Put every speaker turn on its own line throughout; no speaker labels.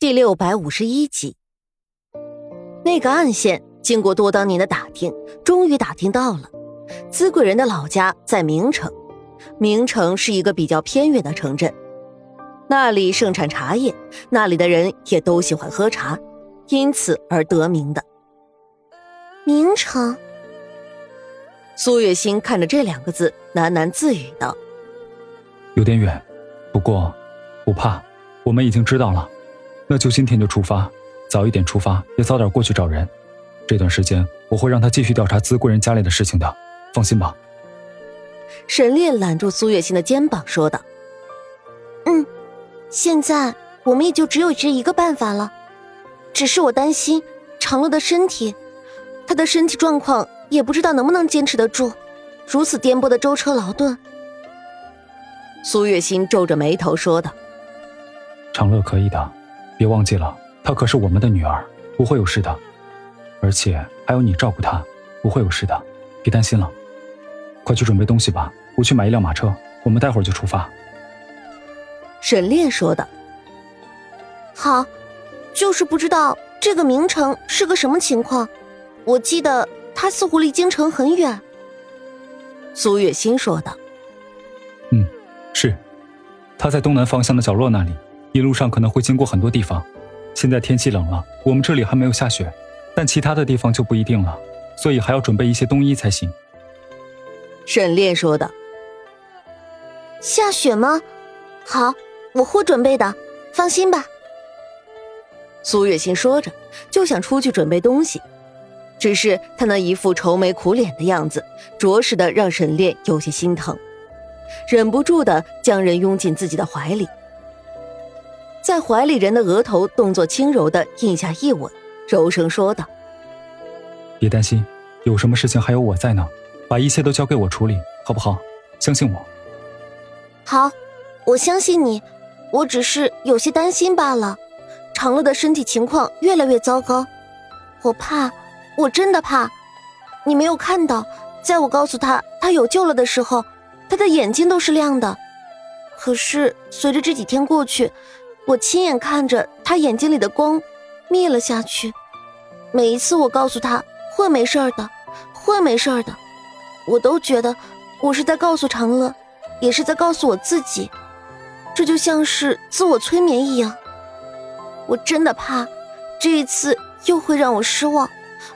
第六百五十一集，那个暗线经过多当年的打听，终于打听到了，资贵人的老家在明城。明城是一个比较偏远的城镇，那里盛产茶叶，那里的人也都喜欢喝茶，因此而得名的。
明城。
苏月心看着这两个字，喃喃自语道：“
有点远，不过不怕，我们已经知道了。”那就今天就出发，早一点出发，也早点过去找人。这段时间我会让他继续调查资贵人家里的事情的，放心吧。
沈烈揽住苏月心的肩膀说道：“
嗯，现在我们也就只有这一个办法了。只是我担心长乐的身体，他的身体状况也不知道能不能坚持得住如此颠簸的舟车劳顿。”
苏月心皱着眉头说道：“
长乐可以的。”别忘记了，她可是我们的女儿，不会有事的，而且还有你照顾她，不会有事的，别担心了。快去准备东西吧，我去买一辆马车，我们待会儿就出发。
沈炼说的。
好，就是不知道这个名城是个什么情况，我记得它似乎离京城很远。
苏月心说道。
嗯，是，它在东南方向的角落那里。一路上可能会经过很多地方，现在天气冷了，我们这里还没有下雪，但其他的地方就不一定了，所以还要准备一些冬衣才行。
沈炼说的。
下雪吗？好，我会准备的，放心吧。
苏月心说着，就想出去准备东西，只是他那一副愁眉苦脸的样子，着实的让沈炼有些心疼，忍不住的将人拥进自己的怀里。在怀里人的额头，动作轻柔的印下一吻，柔声说道：“
别担心，有什么事情还有我在呢，把一切都交给我处理，好不好？相信我。”“
好，我相信你。我只是有些担心罢了。长乐的身体情况越来越糟糕，我怕，我真的怕。你没有看到，在我告诉他他有救了的时候，他的眼睛都是亮的。可是随着这几天过去。”我亲眼看着他眼睛里的光灭了下去。每一次我告诉他会没事的，会没事的，我都觉得我是在告诉长乐，也是在告诉我自己，这就像是自我催眠一样。我真的怕这一次又会让我失望，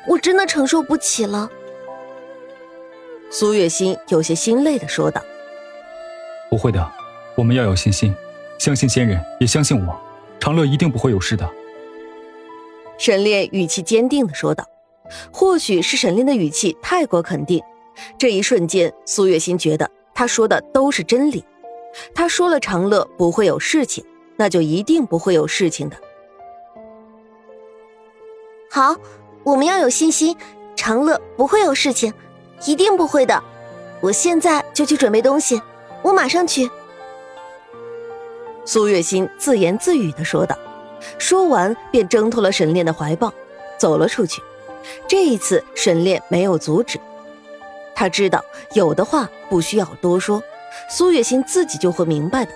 我真的承受不起了。
苏月心有些心累的说道：“
不会的，我们要有信心。”相信仙人，也相信我，长乐一定不会有事的。
沈炼语气坚定的说道。或许是沈炼的语气太过肯定，这一瞬间，苏月心觉得他说的都是真理。他说了长乐不会有事情，那就一定不会有事情的。
好，我们要有信心，长乐不会有事情，一定不会的。我现在就去准备东西，我马上去。
苏月心自言自语的说道，说完便挣脱了沈炼的怀抱，走了出去。这一次，沈炼没有阻止，他知道有的话不需要多说，苏月心自己就会明白的。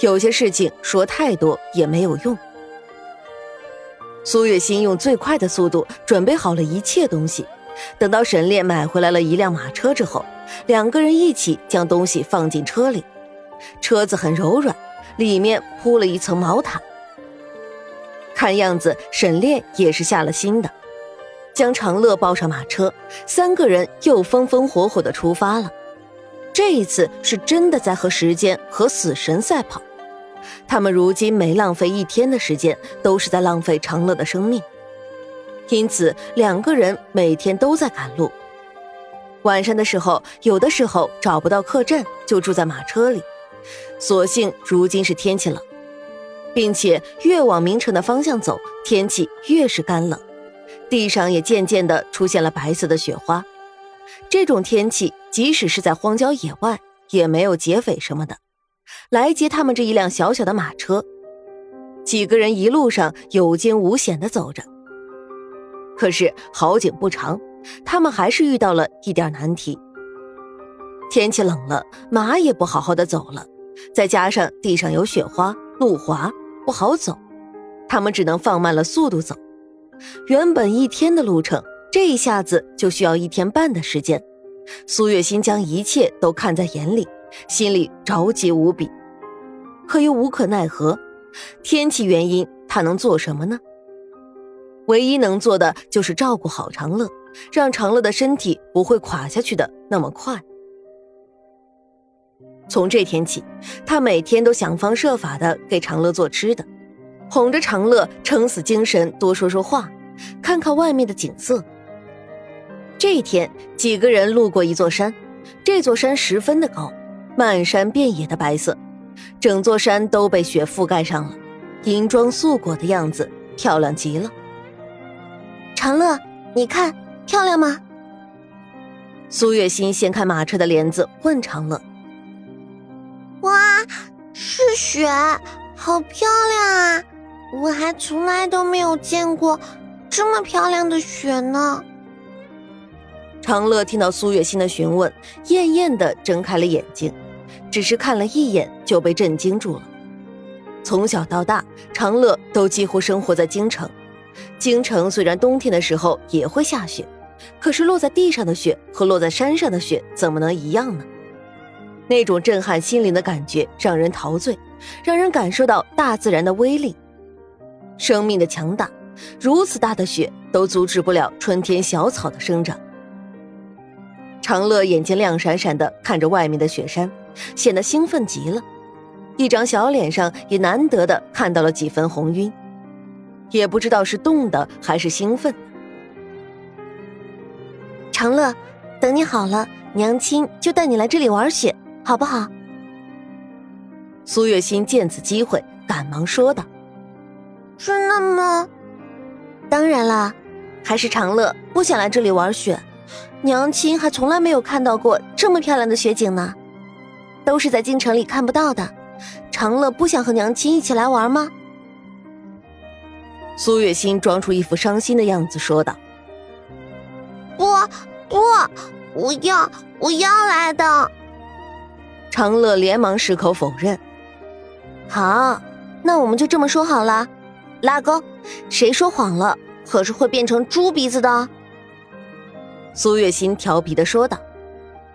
有些事情说太多也没有用。苏月心用最快的速度准备好了一切东西，等到沈炼买回来了一辆马车之后，两个人一起将东西放进车里。车子很柔软。里面铺了一层毛毯，看样子沈炼也是下了心的，将长乐抱上马车，三个人又风风火火的出发了。这一次是真的在和时间和死神赛跑，他们如今每浪费一天的时间，都是在浪费长乐的生命，因此两个人每天都在赶路。晚上的时候，有的时候找不到客栈，就住在马车里。所幸如今是天气冷，并且越往明城的方向走，天气越是干冷，地上也渐渐的出现了白色的雪花。这种天气，即使是在荒郊野外，也没有劫匪什么的来接他们这一辆小小的马车。几个人一路上有惊无险的走着，可是好景不长，他们还是遇到了一点难题。天气冷了，马也不好好的走了。再加上地上有雪花，路滑不好走，他们只能放慢了速度走。原本一天的路程，这一下子就需要一天半的时间。苏月心将一切都看在眼里，心里着急无比，可又无可奈何。天气原因，他能做什么呢？唯一能做的就是照顾好长乐，让长乐的身体不会垮下去的那么快。从这天起，他每天都想方设法的给长乐做吃的，哄着长乐撑死精神多说说话，看看外面的景色。这一天，几个人路过一座山，这座山十分的高，漫山遍野的白色，整座山都被雪覆盖上了，银装素裹的样子，漂亮极了。
长乐，你看漂亮吗？
苏月心掀开马车的帘子，问长乐。
雪，好漂亮啊！我还从来都没有见过这么漂亮的雪呢。
长乐听到苏月心的询问，艳艳的睁开了眼睛，只是看了一眼就被震惊住了。从小到大，长乐都几乎生活在京城。京城虽然冬天的时候也会下雪，可是落在地上的雪和落在山上的雪怎么能一样呢？那种震撼心灵的感觉让人陶醉，让人感受到大自然的威力、生命的强大。如此大的雪都阻止不了春天小草的生长。长乐眼睛亮闪闪的看着外面的雪山，显得兴奋极了，一张小脸上也难得的看到了几分红晕，也不知道是冻的还是兴奋。
长乐，等你好了，娘亲就带你来这里玩雪。好不好？
苏月心见此机会，赶忙说道：“
真的吗？当然啦，还是长乐不想来这里玩雪。娘亲还从来没有看到过这么漂亮的雪景呢，都是在京城里看不到的。长乐不想和娘亲一起来玩吗？”
苏月心装出一副伤心的样子说道：“
不不，我要我要来的。”
长乐连忙矢口否认。
好，那我们就这么说好了。拉钩，谁说谎了，可是会变成猪鼻子的。
苏月心调皮的说道。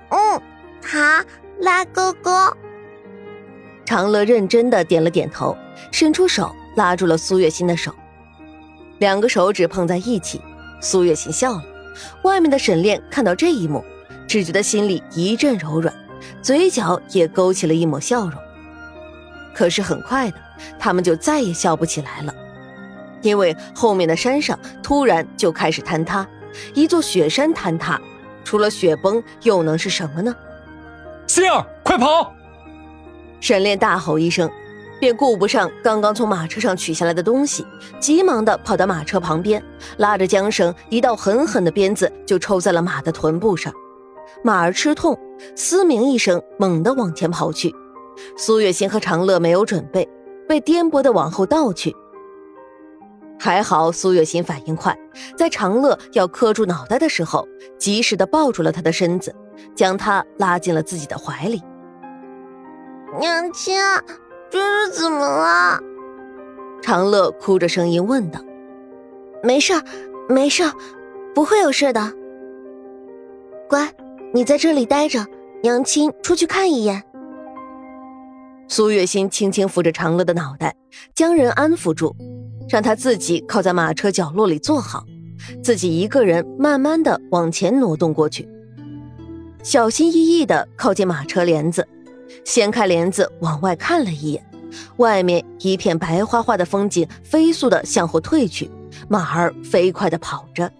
嗯，好，拉勾勾。
长乐认真的点了点头，伸出手拉住了苏月心的手，两个手指碰在一起。苏月心笑了。外面的沈炼看到这一幕，只觉得心里一阵柔软。嘴角也勾起了一抹笑容，可是很快的，他们就再也笑不起来了，因为后面的山上突然就开始坍塌，一座雪山坍塌，除了雪崩又能是什么呢？
心儿，快跑！
沈炼大吼一声，便顾不上刚刚从马车上取下来的东西，急忙的跑到马车旁边，拉着缰绳，一道狠狠的鞭子就抽在了马的臀部上。马儿吃痛，嘶鸣一声，猛地往前跑去。苏月心和长乐没有准备，被颠簸的往后倒去。还好苏月心反应快，在长乐要磕住脑袋的时候，及时的抱住了他的身子，将他拉进了自己的怀里。
娘亲，这是怎么了？
长乐哭着声音问道。
没事，没事，不会有事的。乖。你在这里待着，娘亲出去看一眼。
苏月心轻轻扶着长乐的脑袋，将人安抚住，让他自己靠在马车角落里坐好，自己一个人慢慢的往前挪动过去，小心翼翼的靠近马车帘子，掀开帘子往外看了一眼，外面一片白花花的风景飞速的向后退去，马儿飞快的跑着。